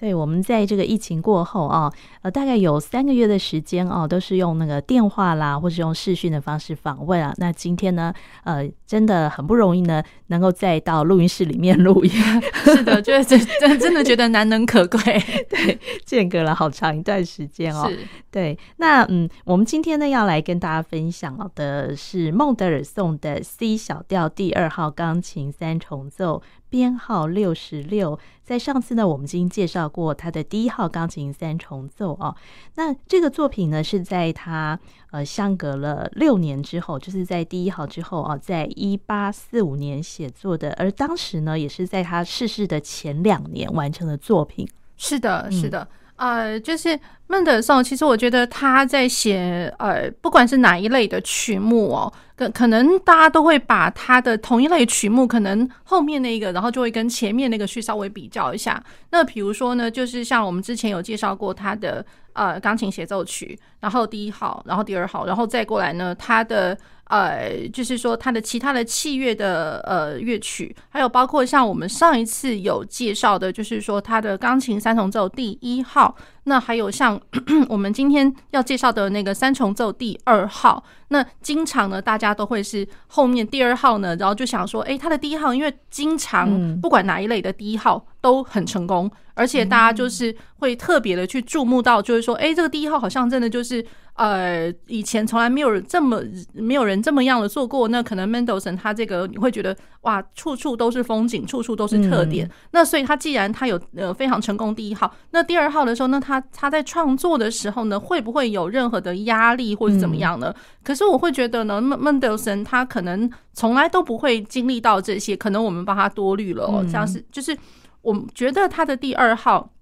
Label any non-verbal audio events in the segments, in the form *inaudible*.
对，我们在这个疫情过后啊，呃，大概有三个月的时间哦，都是用那个电话啦，或是用视讯的方式访问啊。那今天呢，呃，真的很不容易呢，能够再到录音室里面录音。*laughs* 是的，就是真真真的觉得难能可贵。*laughs* 对，间隔了好长一段时间哦。是。对，那嗯，我们今天呢要来跟大家分享的是孟德尔颂的 C 小调第二号钢琴三重奏。编号六十六，在上次呢，我们已经介绍过他的第一号钢琴三重奏哦。那这个作品呢，是在他呃相隔了六年之后，就是在第一号之后啊，在一八四五年写作的，而当时呢，也是在他逝世的前两年完成的作品。是的，是的。嗯呃，就是孟德尔颂，其实我觉得他在写呃，不管是哪一类的曲目哦，可可能大家都会把他的同一类曲目，可能后面那个，然后就会跟前面那个去稍微比较一下。那比如说呢，就是像我们之前有介绍过他的呃钢琴协奏曲，然后第一号，然后第二号，然后再过来呢，他的。呃，就是说他的其他的器乐的呃乐曲，还有包括像我们上一次有介绍的，就是说他的钢琴三重奏第一号。那还有像 *clears throat* 我们今天要介绍的那个三重奏第二号，那经常呢，大家都会是后面第二号呢，然后就想说，哎，他的第一号，因为经常不管哪一类的第一号都很成功，而且大家就是会特别的去注目到，就是说，哎，这个第一号好像真的就是呃，以前从来没有人这么没有人这么样的做过。那可能 Mendelssohn 他这个你会觉得哇，处处都是风景，处处都是特点。那所以他既然他有呃非常成功第一号，那第二号的时候，那他他他在创作的时候呢，会不会有任何的压力或者怎么样呢？嗯、可是我会觉得呢，孟孟德尔颂他可能从来都不会经历到这些，可能我们帮他多虑了哦。像是就是我觉得他的第二号。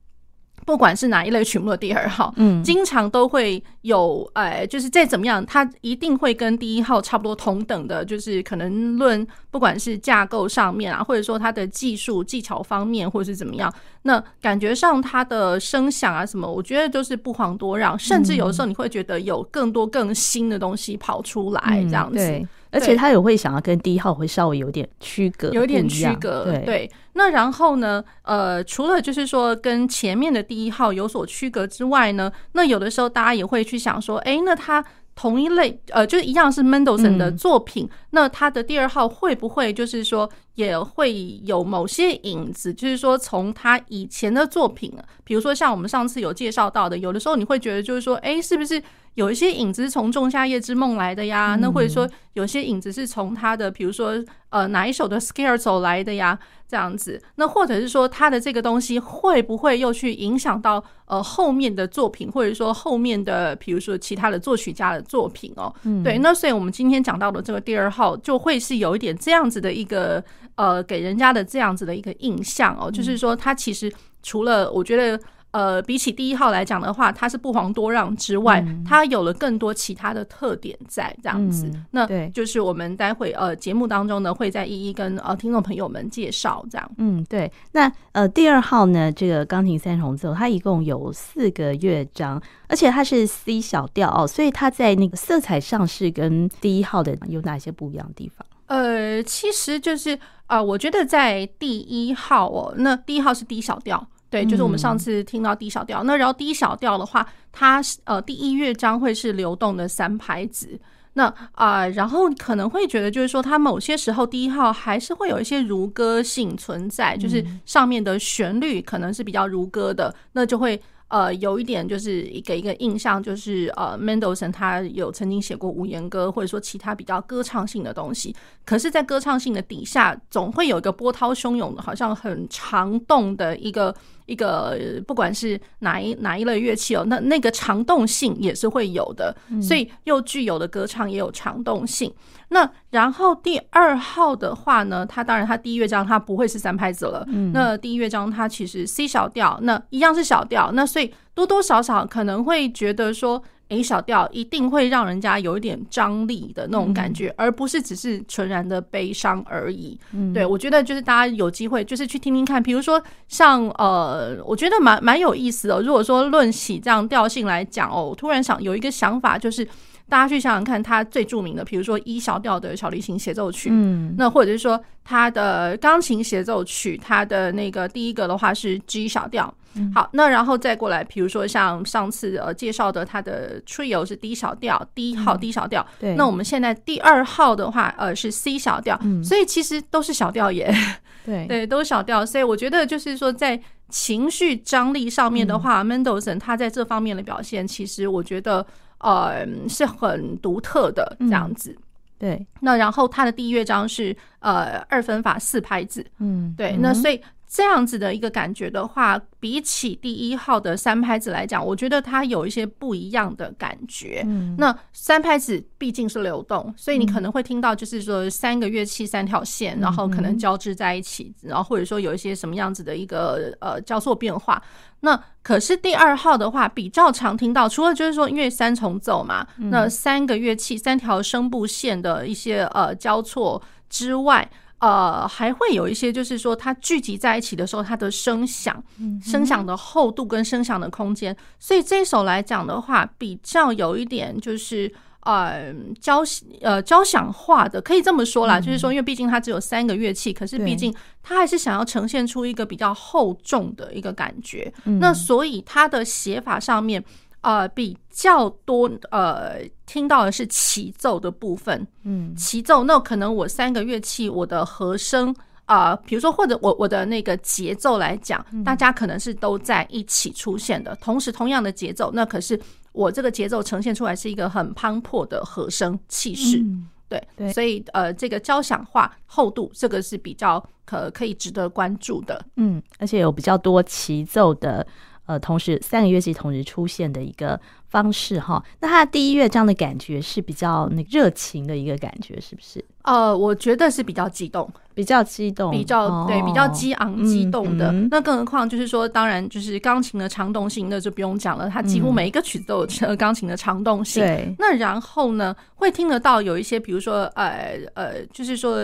不管是哪一类曲目的第二号，嗯，经常都会有，哎，就是再怎么样，它一定会跟第一号差不多同等的，就是可能论不管是架构上面啊，或者说它的技术技巧方面，或者是怎么样，那感觉上它的声响啊什么，我觉得就是不遑多让，甚至有的时候你会觉得有更多更新的东西跑出来这样子。而且他也会想要跟第一号会稍微有点区隔，有点区隔。对，对，那然后呢？呃，除了就是说跟前面的第一号有所区隔之外呢，那有的时候大家也会去想说，哎，那他同一类，呃，就是一样是 Mendelssohn 的作品，嗯、那他的第二号会不会就是说也会有某些影子？就是说从他以前的作品，比如说像我们上次有介绍到的，有的时候你会觉得就是说，哎，是不是？有一些影子是从《仲夏夜之梦》来的呀，那或者说有些影子是从他的，比如说呃哪一首的 Scare》走来的呀，这样子。那或者是说他的这个东西会不会又去影响到呃后面的作品，或者说后面的比如说其他的作曲家的作品哦？嗯，对。那所以我们今天讲到的这个第二号，就会是有一点这样子的一个呃给人家的这样子的一个印象哦，就是说他其实除了我觉得。呃，比起第一号来讲的话，它是不遑多让之外，嗯、它有了更多其他的特点在这样子。嗯、那就是我们待会呃节目当中呢，会再一一跟呃听众朋友们介绍这样。嗯，对。那呃第二号呢，这个钢琴三重奏，它一共有四个乐章，而且它是 C 小调哦，所以它在那个色彩上是跟第一号的有哪些不一样的地方？呃，其实就是啊、呃，我觉得在第一号哦，那第一号是低小调。对，就是我们上次听到低小调，嗯、那然后低小调的话，它呃第一乐章会是流动的三拍子，那啊、呃，然后可能会觉得就是说，它某些时候第一号还是会有一些如歌性存在，就是上面的旋律可能是比较如歌的，那就会。呃，有一点就是一个一个印象，就是呃，Mendelssohn 他有曾经写过无言歌，或者说其他比较歌唱性的东西。可是，在歌唱性的底下，总会有一个波涛汹涌的，好像很长动的一个一个，不管是哪一哪一类乐器哦，那那个长动性也是会有的。所以，又具有的歌唱也有长动性。那然后第二号的话呢，它当然它第一乐章它不会是三拍子了。嗯，那第一乐章它其实 C 小调，那一样是小调，那所以多多少少可能会觉得说，A 小调一定会让人家有一点张力的那种感觉，嗯、而不是只是纯然的悲伤而已。嗯、对，我觉得就是大家有机会就是去听听看，比如说像呃，我觉得蛮蛮有意思的。如果说论起这样调性来讲哦，我突然想有一个想法，就是大家去想想看，它最著名的，比如说一小调的小提琴协奏曲，嗯，那或者是说它的钢琴协奏曲，它的那个第一个的话是 G 小调。好，那然后再过来，比如说像上次呃介绍的，它的 Trio 是 D 小调，第一号 D 小调。对，那我们现在第二号的话，呃是 C 小调，嗯，所以其实都是小调耶。*laughs* 对对，都是小调。所以我觉得就是说，在情绪张力上面的话，Mendelssohn 他在这方面的表现，其实我觉得呃是很独特的这样子。对，那然后他的第一乐章是呃二分法四拍子，嗯，对，那所以。这样子的一个感觉的话，比起第一号的三拍子来讲，我觉得它有一些不一样的感觉。嗯，那三拍子毕竟是流动，所以你可能会听到，就是说三个乐器三条线，然后可能交织在一起，然后或者说有一些什么样子的一个呃交错变化。那可是第二号的话，比较常听到，除了就是说因为三重奏嘛，那三个乐器三条声部线的一些呃交错之外。呃，还会有一些，就是说它聚集在一起的时候，它的声响、声响的厚度跟声响的空间。所以这一首来讲的话，比较有一点就是呃交呃交响化的，可以这么说啦。就是说，因为毕竟它只有三个乐器，可是毕竟它还是想要呈现出一个比较厚重的一个感觉。那所以它的写法上面。呃，比较多呃，听到的是齐奏的部分。嗯，齐奏那可能我三个乐器，我的和声啊，呃，比如说或者我我的那个节奏来讲，大家可能是都在一起出现的，同时同样的节奏，那可是我这个节奏呈现出来是一个很磅礴的和声气势。对对，所以呃，这个交响化厚度，这个是比较可可以值得关注的。嗯，而且有比较多齐奏的。呃，同时三个乐器同时出现的一个方式哈，那它的第一乐章的感觉是比较那热情的一个感觉，是不是？呃，我觉得是比较激动，比较激动，比较对，比较激昂激动的。哦、那更何况就是说，当然就是钢琴的长动性，那就不用讲了，它几乎每一个曲子都有钢琴的长动性。对、嗯，那然后呢，会听得到有一些，比如说呃呃，就是说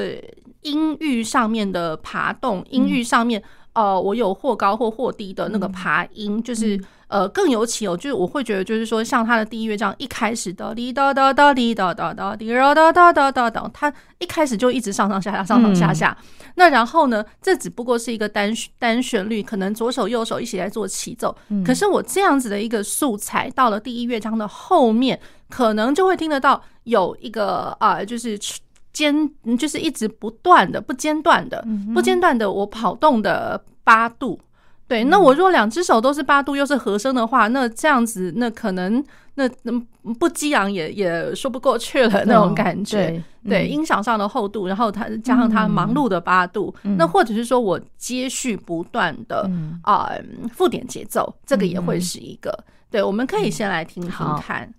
音域上面的爬动，音域上面。嗯呃，我有或高或或低的那个爬音，嗯、就是呃，更尤其哦，就是我会觉得，就是说，像他的第一乐章一开始的滴哒哒哒滴哒哒哒滴哒哒哒哒哒哒，他一开始就一直上上下下上上下下。嗯、那然后呢，这只不过是一个单单旋律，可能左手右手一起来做起奏。嗯、可是我这样子的一个素材，到了第一乐章的后面，可能就会听得到有一个啊、呃，就是。间就是一直不断的、不间断的、不间断的，我跑动的八度。对，那我如果两只手都是八度，又是和声的话，那这样子，那可能那不激昂也也说不过去了那种感觉。对，对，音响上的厚度，然后它加上它忙碌的八度，那或者是说我接续不断的啊附点节奏，这个也会是一个。对，我们可以先来听听看。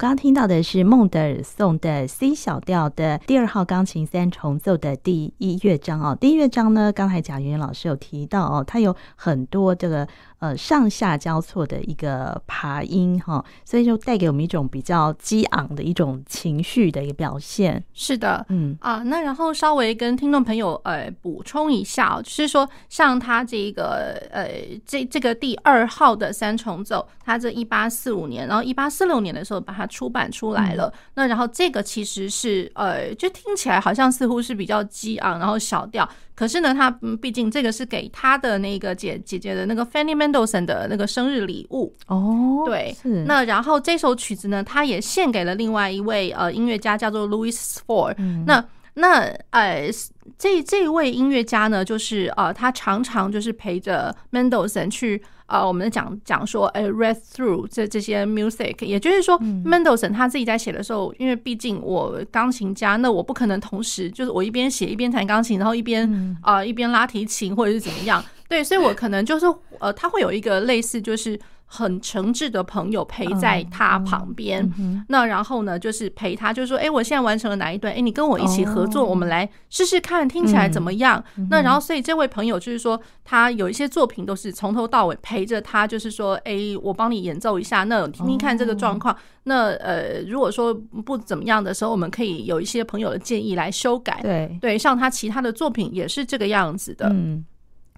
刚刚听到的是孟德尔颂的 C 小调的第二号钢琴三重奏的第一乐章哦。第一乐章呢，刚才贾云老师有提到哦，它有很多这个。呃，上下交错的一个爬音哈，所以就带给我们一种比较激昂的一种情绪的一个表现。是的，嗯啊，那然后稍微跟听众朋友呃补充一下哦，就是说像他这个呃这这个第二号的三重奏，他这一八四五年，然后一八四六年的时候把它出版出来了。嗯、那然后这个其实是呃，就听起来好像似乎是比较激昂，然后小调。可是呢，他嗯，毕竟这个是给他的那个姐姐姐的那个 Fanny Mendelssohn 的那个生日礼物哦，对，是。那然后这首曲子呢，他也献给了另外一位呃音乐家，叫做 Louis Spohr。嗯、那那呃，这这位音乐家呢，就是呃，他常常就是陪着 Mendelssohn 去。啊，我们讲讲说，哎，read through 这这些 music，也就是说，Mendelssohn 他自己在写的时候，因为毕竟我钢琴家，那我不可能同时就是我一边写一边弹钢琴，然后一边啊一边拉提琴或者是怎么样，对，所以我可能就是呃，他会有一个类似就是。很诚挚的朋友陪在他旁边，那然后呢，就是陪他，就是说，哎，我现在完成了哪一段？哎，你跟我一起合作，我们来试试看，听起来怎么样？那然后，所以这位朋友就是说，他有一些作品都是从头到尾陪着他，就是说，哎，我帮你演奏一下，那听听看这个状况。那呃，如果说不怎么样的时候，我们可以有一些朋友的建议来修改。对对，像他其他的作品也是这个样子的。嗯。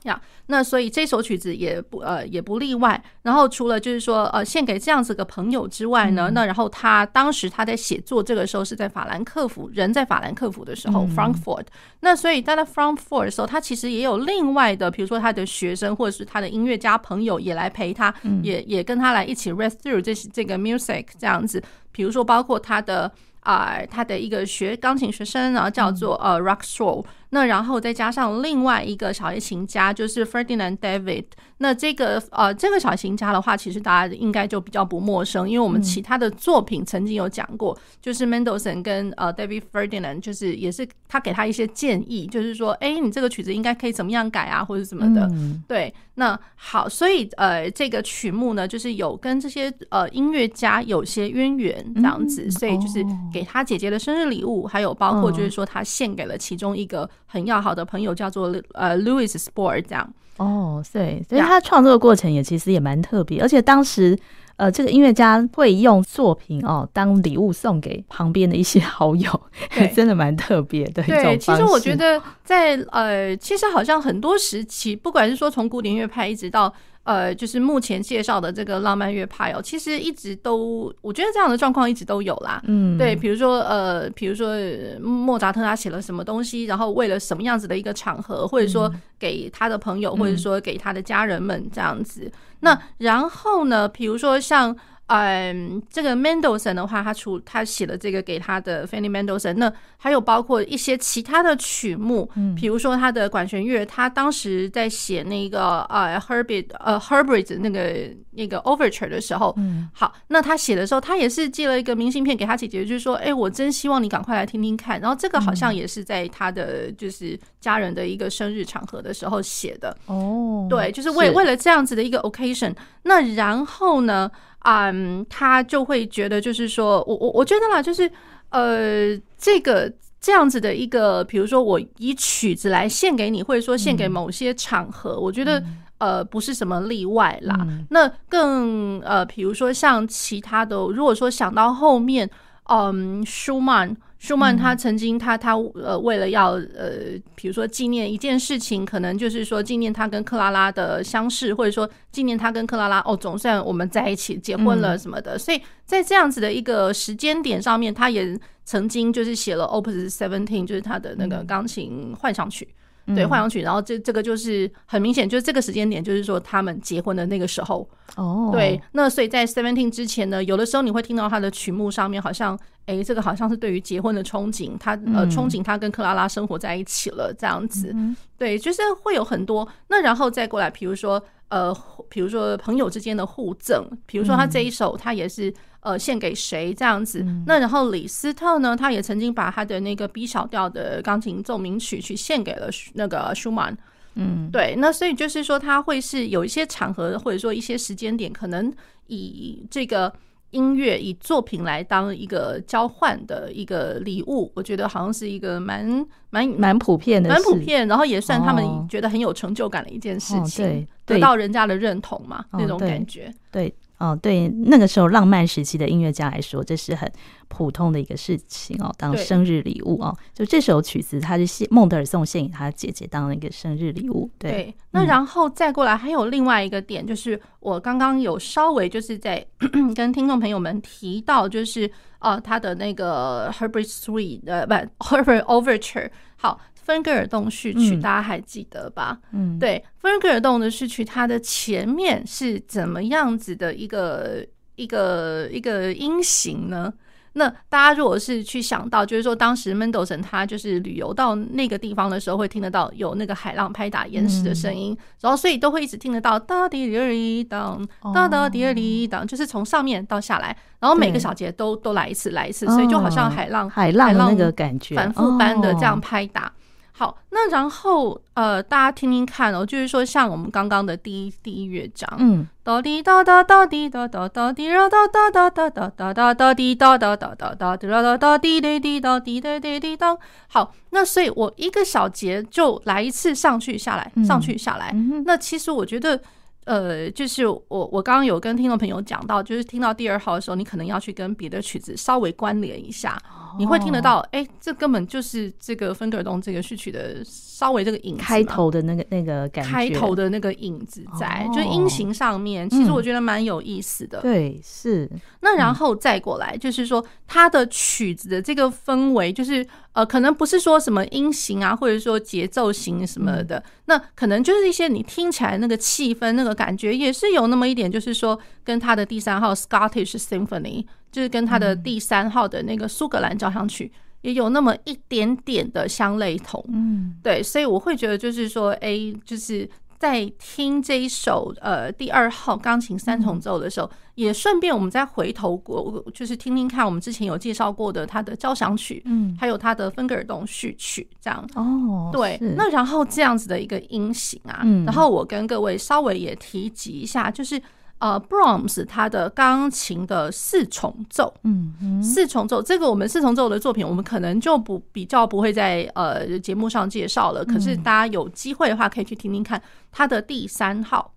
呀，那所以这首曲子也不呃也不例外。然后除了就是说呃献给这样子个朋友之外呢，嗯、那然后他当时他在写作这个时候是在法兰克福，人在法兰克福的时候、嗯、Frankfurt。那所以他在 Frankfurt 的时候，他其实也有另外的，比如说他的学生或者是他的音乐家朋友也来陪他，嗯、也也跟他来一起 read through 这些这个 music 这样子。比如说包括他的啊、呃、他的一个学钢琴学生，然后叫做呃 Rockström 那然后再加上另外一个小提琴家，就是 Ferdinand David。那这个呃，这个小提琴家的话，其实大家应该就比较不陌生，因为我们其他的作品曾经有讲过，就是 Mendelssohn 跟呃 David Ferdinand，就是也是他给他一些建议，就是说，哎，你这个曲子应该可以怎么样改啊，或者什么的。对，那好，所以呃，这个曲目呢，就是有跟这些呃音乐家有些渊源这样子，所以就是给他姐姐的生日礼物，还有包括就是说他献给了其中一个。很要好的朋友叫做呃 Louis Spohr 这样哦，对，所以他创作的过程也其实也蛮特别，而且当时呃这个音乐家会用作品哦当礼物送给旁边的一些好友，对 *laughs* 真的蛮特别的一种。对，其实我觉得在呃，其实好像很多时期，不管是说从古典乐派一直到。呃，就是目前介绍的这个浪漫乐派哦，其实一直都，我觉得这样的状况一直都有啦。嗯，对，比如说呃，比如说莫扎特他写了什么东西，然后为了什么样子的一个场合，或者说给他的朋友，或者说给他的家人们这样子。那然后呢，比如说像。嗯，这个 Mendelssohn 的话，他出他写了这个给他的 Fanny Mendelssohn，那还有包括一些其他的曲目，嗯，比如说他的管弦乐，他当时在写那个呃 Herbert 呃 Herbert 那个那个 Overture 的时候，嗯，好，那他写的时候，他也是寄了一个明信片给他姐姐，就是说，哎，我真希望你赶快来听听看。然后这个好像也是在他的就是家人的一个生日场合的时候写的。哦，对，就是为为了这样子的一个 occasion。那然后呢？嗯，um, 他就会觉得，就是说我我我觉得啦，就是呃，这个这样子的一个，比如说我以曲子来献给你，或者说献给某些场合，嗯、我觉得呃不是什么例外啦。嗯、那更呃，比如说像其他的，如果说想到后面，嗯，舒曼。舒曼他曾经他他呃为了要呃比如说纪念一件事情，可能就是说纪念他跟克拉拉的相识，或者说纪念他跟克拉拉哦总算我们在一起结婚了什么的，所以在这样子的一个时间点上面，他也曾经就是写了 Opus Seventeen，就是他的那个钢琴幻想曲。对，幻想曲，然后这这个就是很明显，就是这个时间点，就是说他们结婚的那个时候。哦，对，那所以在 Seventeen 之前呢，有的时候你会听到他的曲目上面好像，哎，这个好像是对于结婚的憧憬，他呃憧憬他跟克拉拉生活在一起了这样子。对，就是会有很多。那然后再过来，比如说呃，比如说朋友之间的互赠，比如说他这一首，他也是。呃，献给谁这样子？那然后李斯特呢，他也曾经把他的那个 B 小调的钢琴奏鸣曲去献给了那个舒曼。嗯，对。那所以就是说，他会是有一些场合或者说一些时间点，可能以这个音乐以作品来当一个交换的一个礼物，我觉得好像是一个蛮蛮蛮普遍的，蛮普遍，然后也算他们觉得很有成就感的一件事情，哦、对，对，得到人家的认同嘛，哦、那种感觉，对。对哦，对，那个时候浪漫时期的音乐家来说，这是很普通的一个事情哦，当生日礼物哦。就这首曲子，它是献孟德尔颂献给他姐姐当了一个生日礼物。对，对那然后再过来还有另外一个点，就是我刚刚有稍微就是在 *clears throat* 跟听众朋友们提到，就是呃，他的那个 Herbert Three 呃，不 Herbert Overture 好。芬格尔洞序曲，大家还记得吧？嗯，对，芬格尔洞的序曲，它的前面是怎么样子的一个一个一个音型呢？那大家如果是去想到，就是说当时门德尔松他就是旅游到那个地方的时候，会听得到有那个海浪拍打岩石的声音，然后所以都会一直听得到哒滴哩哩当，哒哒滴哩哩当，就是从上面到下来，然后每个小节都都来一次，来一次，所以就好像海浪海浪那个感觉反复般的这样拍打。好，那然后呃，大家听听看哦，就是说像我们刚刚的第一第一乐章，嗯，哒滴哒哒哒滴哒哒哒滴哒哒哒哒哒哒哒哒哒滴哒哒哒哒哒滴哒哒哒滴滴滴哒滴滴滴滴哒。好，那所以我一个小节就来一次上去下来，上去下来。那其实我觉得。呃，就是我我刚刚有跟听众朋友讲到，就是听到第二号的时候，你可能要去跟别的曲子稍微关联一下，哦、你会听得到，哎、欸，这根本就是这个芬格尔东这个序曲的稍微这个影子，开头的那个那个感觉，开头的那个影子在，哦、就音型上面，其实我觉得蛮有意思的。嗯、对，是。那然后再过来，就是说它的曲子的这个氛围，就是。呃，可能不是说什么音型啊，或者说节奏型什么的，那可能就是一些你听起来那个气氛、那个感觉，也是有那么一点，就是说跟他的第三号 Scottish Symphony，就是跟他的第三号的那个苏格兰交响曲，也有那么一点点的相类同。嗯，对，所以我会觉得就是说，哎，就是。在听这一首呃第二号钢琴三重奏的时候，嗯、也顺便我们再回头过，就是听听看我们之前有介绍过的他的交响曲，嗯，还有他的芬格尔东序曲，这样。哦，对，那然后这样子的一个音型啊，嗯、然后我跟各位稍微也提及一下，就是。呃，Brahms 他的钢琴的四重奏，嗯，嗯，四重奏这个我们四重奏的作品，我们可能就不比较不会在呃节目上介绍了。可是大家有机会的话，可以去听听看他的第三号，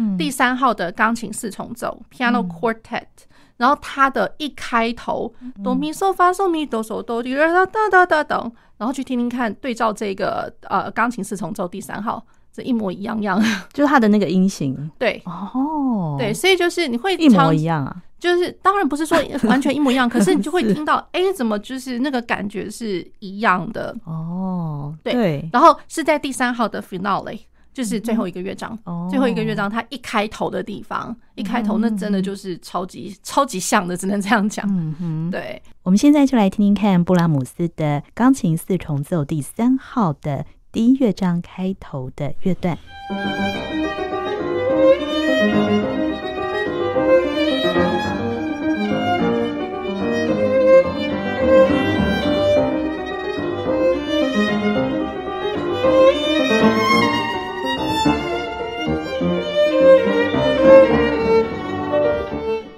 嗯，第三号的钢琴四重奏 Piano Quartet，然后它的一开头哆咪嗦发嗦咪哆嗦哆滴哒哒哒哒哒，然后去听听看，对照这个呃钢琴四重奏第三号。这一模一样样，*laughs* 就是它的那个音型，对，哦，对，所以就是你会一模一样啊，就是当然不是说 *laughs* 完全一模一样，可是你就会听到，哎，怎么就是那个感觉是一样的。哦，对，然后是在第三号的 finale，就是最后一个乐章，嗯、最后一个乐章它一开头的地方，哦、一开头那真的就是超级 *laughs* 超级像的，只能这样讲，嗯哼，对，我们现在就来听听看布拉姆斯的钢琴四重奏第三号的。第一乐章开头的乐段。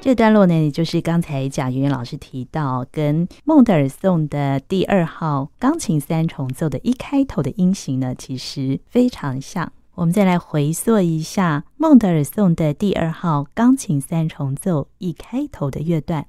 这段落呢，也就是刚才贾圆圆老师提到，跟孟德尔颂的第二号钢琴三重奏的一开头的音型呢，其实非常像。我们再来回溯一下孟德尔颂的第二号钢琴三重奏一开头的乐段。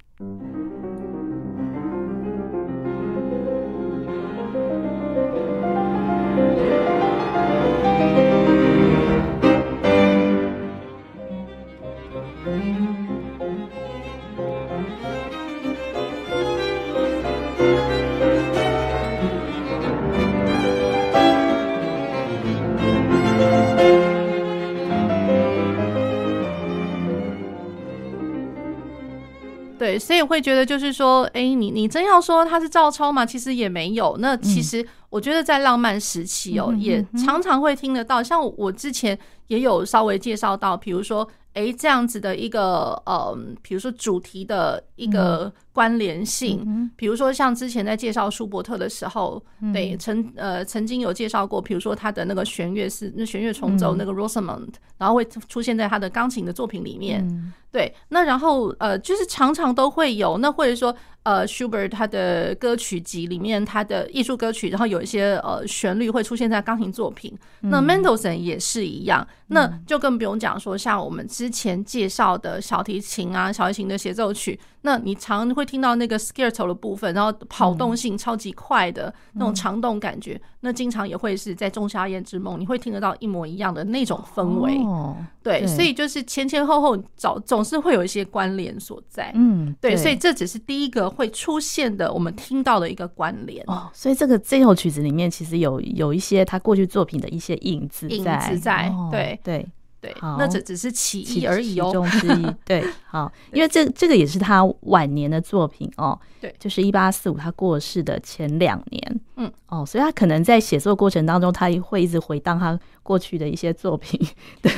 对，所以我会觉得就是说，哎，你你真要说他是照抄吗？其实也没有。那其实我觉得在浪漫时期哦，也常常会听得到。像我之前也有稍微介绍到，比如说哎，这样子的一个呃，比如说主题的一个关联性，嗯、比如说像之前在介绍舒伯特的时候，嗯、对，曾呃曾经有介绍过，比如说他的那个弦乐是那弦乐重奏那个 Rosamunde，、嗯、然后会出现在他的钢琴的作品里面，嗯、对，那然后呃就是常常都会有，那或者说呃 Schubert 他的歌曲集里面他的艺术歌曲，然后有一些呃旋律会出现在钢琴作品，嗯、那 Mendelssohn 也是一样，那就更不用讲说像我们。之前介绍的小提琴啊，小提琴的协奏曲，那你常会听到那个 scherzo 的部分，然后跑动性超级快的那种长动感觉，嗯、那经常也会是在《仲夏夜之梦》，你会听得到一模一样的那种氛围。哦、对，对，所以就是前前后后总总是会有一些关联所在。嗯，对，对，所以这只是第一个会出现的，我们听到的一个关联。哦，所以这个这首曲子里面其实有有一些他过去作品的一些影子在，影子在，哦、对对。对，那这只是其一而已哦，其中之一。*laughs* 对，好，因为这这个也是他晚年的作品哦。对，就是一八四五他过世的前两年。嗯，哦，所以他可能在写作过程当中，他会一直回荡他过去的一些作品的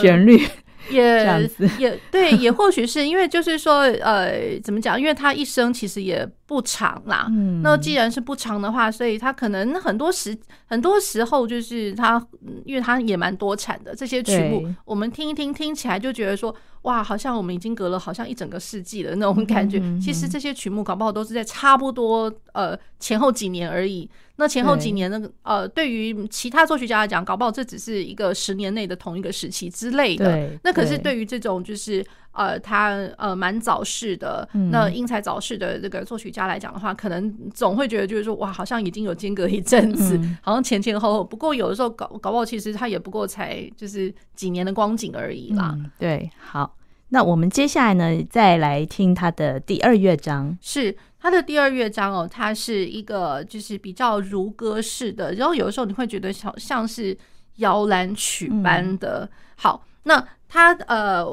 旋律。呃也也对，也或许是因为就是说，呃，怎么讲？因为他一生其实也不长啦。嗯，那既然是不长的话，所以他可能很多时很多时候就是他，因为他也蛮多产的这些曲目，我们听一听，听起来就觉得说，哇，好像我们已经隔了好像一整个世纪的那种感觉。其实这些曲目搞不好都是在差不多呃前后几年而已。那前后几年那个呃，对于其他作曲家来讲，搞不好这只是一个十年内的同一个时期之类的。那可是对于这种就是呃，他呃蛮早逝的，那英才早逝的这个作曲家来讲的话，可能总会觉得就是说，哇，好像已经有间隔一阵子，好像前前后后。不过有的时候搞搞不好，其实他也不过才就是几年的光景而已啦。对，好，那我们接下来呢，再来听他的第二乐章。是。它的第二乐章哦，它是一个就是比较如歌式的，然后有的时候你会觉得像像是摇篮曲般的。好，那它呃，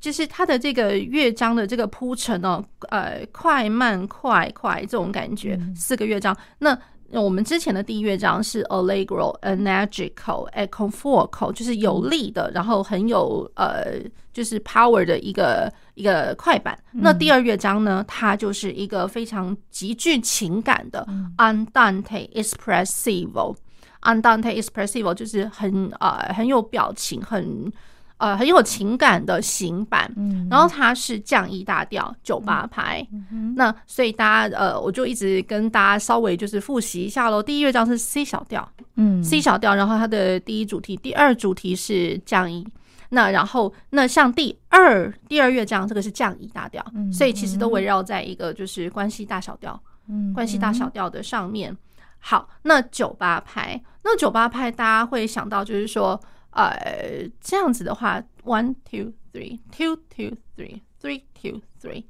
就是它的这个乐章的这个铺陈哦，呃，快慢快快这种感觉，四个乐章。那我们之前的第一乐章是 Allegro、Energico、e c o n f o r c o 就是有力的，然后很有呃，就是 power 的一个一个快板。那第二乐章呢，它就是一个非常极具情感的 Andante espressivo。Andante espressivo 就是很呃很有表情，很。呃，很有情感的行板，嗯、然后它是降一大调九八拍，嗯嗯、那所以大家呃，我就一直跟大家稍微就是复习一下喽。第一乐章是 C 小调，嗯，C 小调，然后它的第一主题、第二主题是降一那然后那像第二第二乐章这个是降一大调，嗯、所以其实都围绕在一个就是关系大小调，嗯，关系大小调的上面。好，那九八拍，那九八拍大家会想到就是说。呃，这样子的话，one two three，two two three，three two three，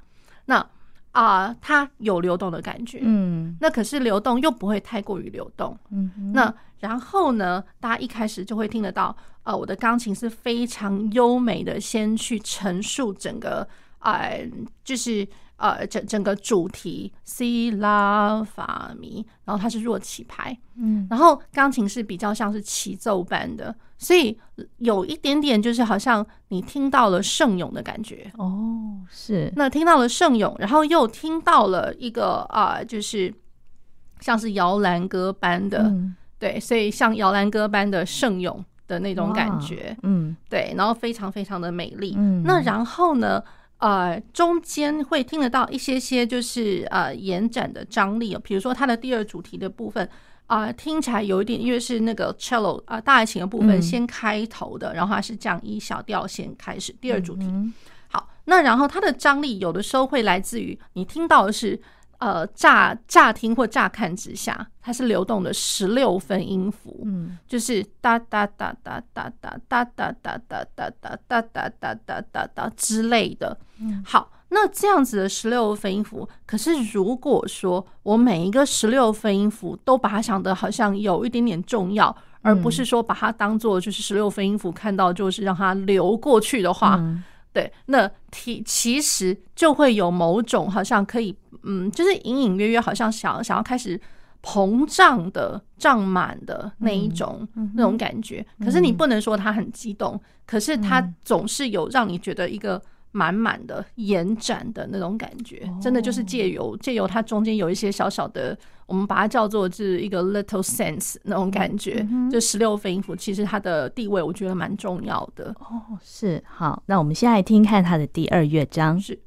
那啊、呃，它有流动的感觉，嗯，那可是流动又不会太过于流动，嗯哼，那然后呢，大家一开始就会听得到，呃，我的钢琴是非常优美的，先去陈述整个，呃，就是。呃，整整个主题 C 拉法咪，然后它是弱起拍，嗯，然后钢琴是比较像是齐奏般的，所以有一点点就是好像你听到了圣咏的感觉哦，是。那听到了圣咏，然后又听到了一个啊、呃，就是像是摇篮歌般的，嗯、对，所以像摇篮歌般的圣咏的那种感觉，嗯，对，然后非常非常的美丽，嗯，那然后呢？呃，中间会听得到一些些，就是呃延展的张力，哦比如说它的第二主题的部分啊、呃，听起来有一点，因为是那个 cello 啊、呃、大提琴的部分先开头的，嗯、然后它是降一小调先开始第二主题。好，那然后它的张力有的时候会来自于你听到的是。呃，乍乍听或乍看之下，它是流动的十六分音符，嗯，就是哒哒哒哒哒哒哒哒哒哒哒哒哒哒哒哒哒哒之类的。嗯，好，那这样子的十六分音符，可是如果说我每一个十六分音符都把它想的好像有一点点重要，而不是说把它当做就是十六分音符看到就是让它流过去的话。对，那其其实就会有某种好像可以，嗯，就是隐隐约约好像想想要开始膨胀的、胀满的那一种、那种感觉。可是你不能说他很激动，嗯、可是他总是有让你觉得一个满满的、延展的那种感觉。哦、真的就是借由借由它中间有一些小小的，我们把它叫做是一个 little sense 那种感觉。嗯、就十六分音符，其实它的地位我觉得蛮重要的。哦，是好，那我们先来听看它的第二乐章。是。